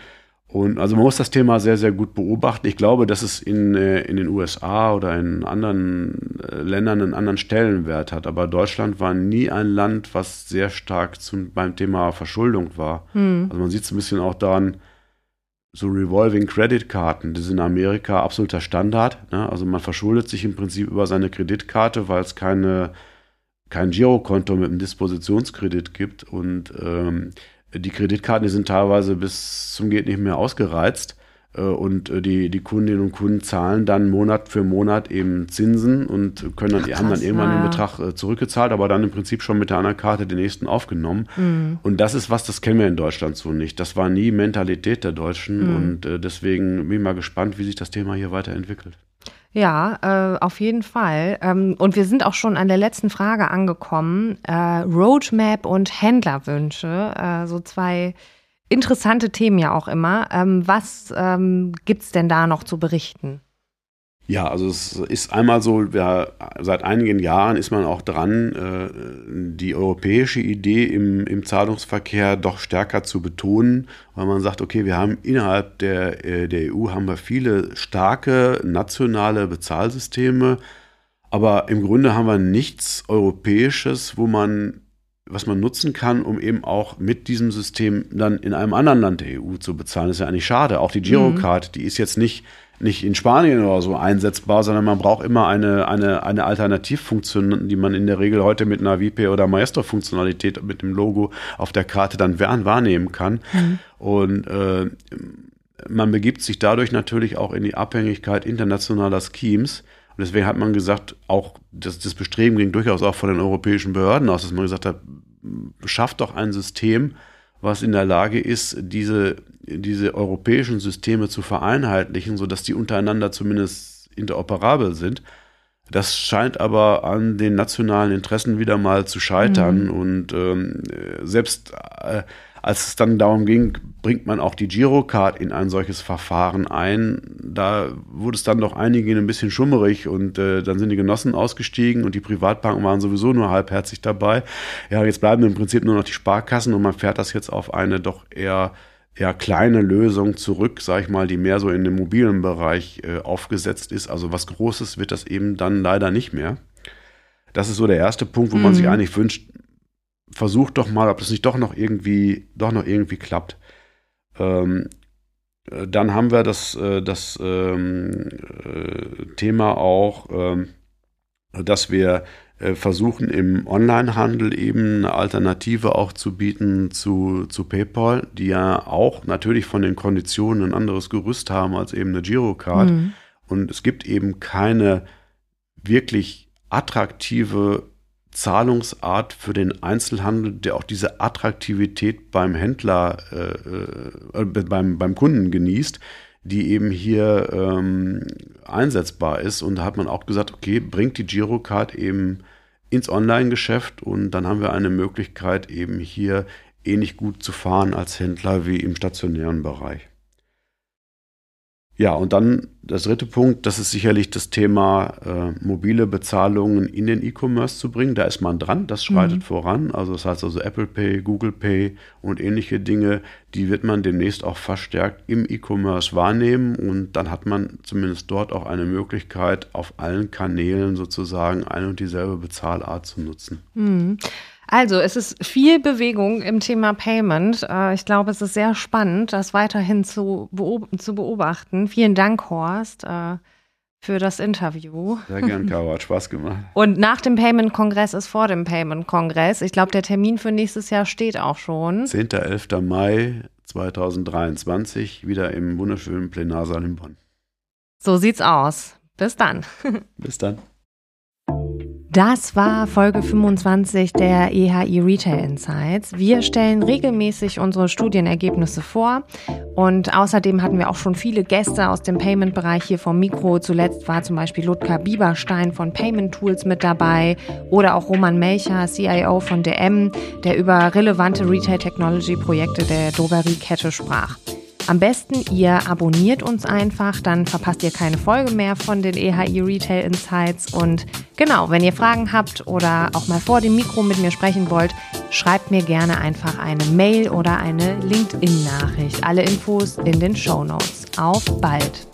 Und also man muss das Thema sehr, sehr gut beobachten. Ich glaube, dass es in, äh, in den USA oder in anderen äh, Ländern einen anderen Stellenwert hat. Aber Deutschland war nie ein Land, was sehr stark zum, beim Thema Verschuldung war. Hm. Also man sieht es ein bisschen auch daran, so Revolving Credit Karten, die sind in Amerika absoluter Standard. Ne? Also man verschuldet sich im Prinzip über seine Kreditkarte, weil es keine, kein Girokonto mit einem Dispositionskredit gibt. Und ähm, die Kreditkarten, die sind teilweise bis zum geht nicht mehr ausgereizt. Äh, und äh, die, die Kundinnen und Kunden zahlen dann Monat für Monat eben Zinsen und können dann, Ach, krass, haben dann irgendwann ja. den Betrag äh, zurückgezahlt, aber dann im Prinzip schon mit der anderen Karte den nächsten aufgenommen. Mhm. Und das ist was, das kennen wir in Deutschland so nicht. Das war nie Mentalität der Deutschen mhm. und deswegen bin ich mal gespannt, wie sich das Thema hier weiterentwickelt. Ja, äh, auf jeden Fall. Ähm, und wir sind auch schon an der letzten Frage angekommen. Äh, Roadmap und Händlerwünsche, äh, so zwei interessante Themen ja auch immer. Ähm, was ähm, gibt es denn da noch zu berichten? Ja, also es ist einmal so, wir, seit einigen Jahren ist man auch dran, äh, die europäische Idee im, im Zahlungsverkehr doch stärker zu betonen, weil man sagt, okay, wir haben innerhalb der, äh, der EU haben wir viele starke nationale Bezahlsysteme, aber im Grunde haben wir nichts Europäisches, wo man was man nutzen kann, um eben auch mit diesem System dann in einem anderen Land der EU zu bezahlen. Das ist ja eigentlich schade. Auch die Girocard, mhm. die ist jetzt nicht nicht in Spanien oder so einsetzbar, sondern man braucht immer eine, eine, eine Alternativfunktion, die man in der Regel heute mit einer VP oder Maestro-Funktionalität mit dem Logo auf der Karte dann wahrnehmen kann. Mhm. Und äh, man begibt sich dadurch natürlich auch in die Abhängigkeit internationaler Schemes. Und deswegen hat man gesagt, auch das, das Bestreben ging durchaus auch von den europäischen Behörden aus, dass man gesagt hat, schafft doch ein System, was in der Lage ist, diese, diese europäischen Systeme zu vereinheitlichen, sodass die untereinander zumindest interoperabel sind. Das scheint aber an den nationalen Interessen wieder mal zu scheitern. Mhm. Und ähm, selbst äh, als es dann darum ging, bringt man auch die Girocard in ein solches Verfahren ein, da wurde es dann doch einigen ein bisschen schummerig und äh, dann sind die Genossen ausgestiegen und die Privatbanken waren sowieso nur halbherzig dabei. Ja, jetzt bleiben im Prinzip nur noch die Sparkassen und man fährt das jetzt auf eine doch eher eher kleine Lösung zurück, sage ich mal, die mehr so in dem mobilen Bereich äh, aufgesetzt ist. Also was Großes wird das eben dann leider nicht mehr. Das ist so der erste Punkt, wo mhm. man sich mhm. eigentlich wünscht, versucht doch mal, ob das nicht doch noch irgendwie, doch noch irgendwie klappt. Ähm, äh, dann haben wir das, äh, das ähm, äh, Thema auch, ähm, dass wir versuchen im Onlinehandel eben eine Alternative auch zu bieten zu, zu PayPal, die ja auch natürlich von den Konditionen ein anderes Gerüst haben als eben eine Girocard. Mhm. Und es gibt eben keine wirklich attraktive Zahlungsart für den Einzelhandel, der auch diese Attraktivität beim Händler, äh, äh, beim, beim Kunden genießt, die eben hier ähm, einsetzbar ist. Und da hat man auch gesagt, okay, bringt die Girocard eben ins Online-Geschäft und dann haben wir eine Möglichkeit, eben hier ähnlich gut zu fahren als Händler wie im stationären Bereich. Ja, und dann das dritte Punkt, das ist sicherlich das Thema äh, mobile Bezahlungen in den E-Commerce zu bringen. Da ist man dran, das schreitet mhm. voran. Also das heißt also Apple Pay, Google Pay und ähnliche Dinge, die wird man demnächst auch verstärkt im E-Commerce wahrnehmen und dann hat man zumindest dort auch eine Möglichkeit, auf allen Kanälen sozusagen eine und dieselbe Bezahlart zu nutzen. Mhm. Also, es ist viel Bewegung im Thema Payment. Äh, ich glaube, es ist sehr spannend, das weiterhin zu, beobachten. Vielen Dank, Horst, äh, für das Interview. Sehr gern, Caro, hat Spaß gemacht. Und nach dem Payment-Kongress ist vor dem Payment-Kongress. Ich glaube, der Termin für nächstes Jahr steht auch schon. 10. 11. Mai 2023, wieder im wunderschönen Plenarsaal in Bonn. So sieht's aus. Bis dann. Bis dann. Das war Folge 25 der EHI Retail Insights. Wir stellen regelmäßig unsere Studienergebnisse vor und außerdem hatten wir auch schon viele Gäste aus dem Payment-Bereich hier vom Mikro. Zuletzt war zum Beispiel Ludger Bieberstein von Payment Tools mit dabei oder auch Roman Melcher, CIO von DM, der über relevante Retail-Technology-Projekte der Drogeriekette sprach. Am besten ihr abonniert uns einfach, dann verpasst ihr keine Folge mehr von den EHI Retail Insights. Und genau, wenn ihr Fragen habt oder auch mal vor dem Mikro mit mir sprechen wollt, schreibt mir gerne einfach eine Mail oder eine LinkedIn-Nachricht. Alle Infos in den Show Notes. Auf bald!